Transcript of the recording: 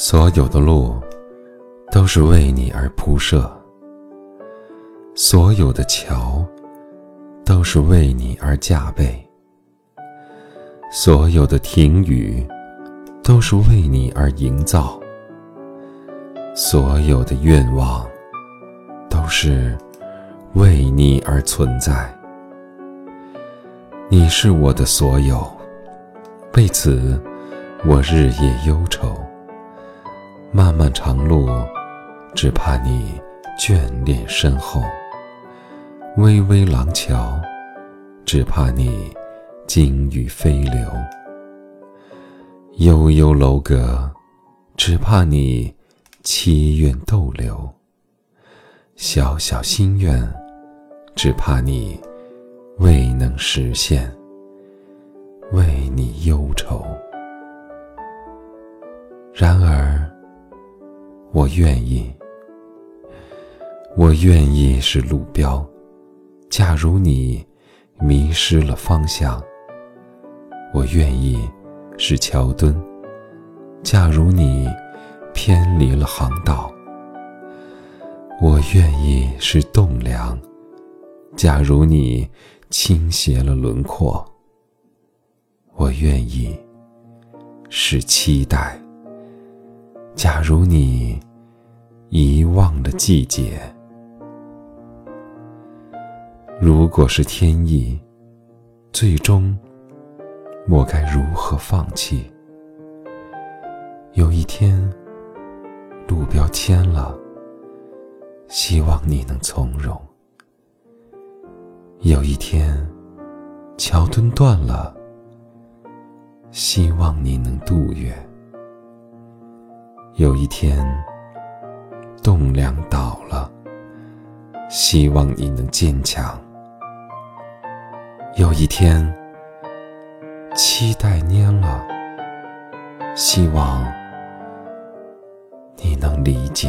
所有的路都是为你而铺设，所有的桥都是为你而架备，所有的庭宇都是为你而营造，所有的愿望都是为你而存在。你是我的所有，为此我日夜忧愁。漫漫长路，只怕你眷恋深厚；巍巍廊桥，只怕你惊雨飞流；悠悠楼阁，只怕你凄怨逗留；小小心愿，只怕你未能实现，为你忧愁。然而。我愿意，我愿意是路标。假如你迷失了方向，我愿意是桥墩。假如你偏离了航道，我愿意是栋梁。假如你倾斜了轮廓，我愿意是期待。假如你遗忘的季节，如果是天意，最终我该如何放弃？有一天，路标签了，希望你能从容；有一天，桥墩断了，希望你能渡越。有一天，栋梁倒了，希望你能坚强；有一天，期待蔫了，希望你能理解。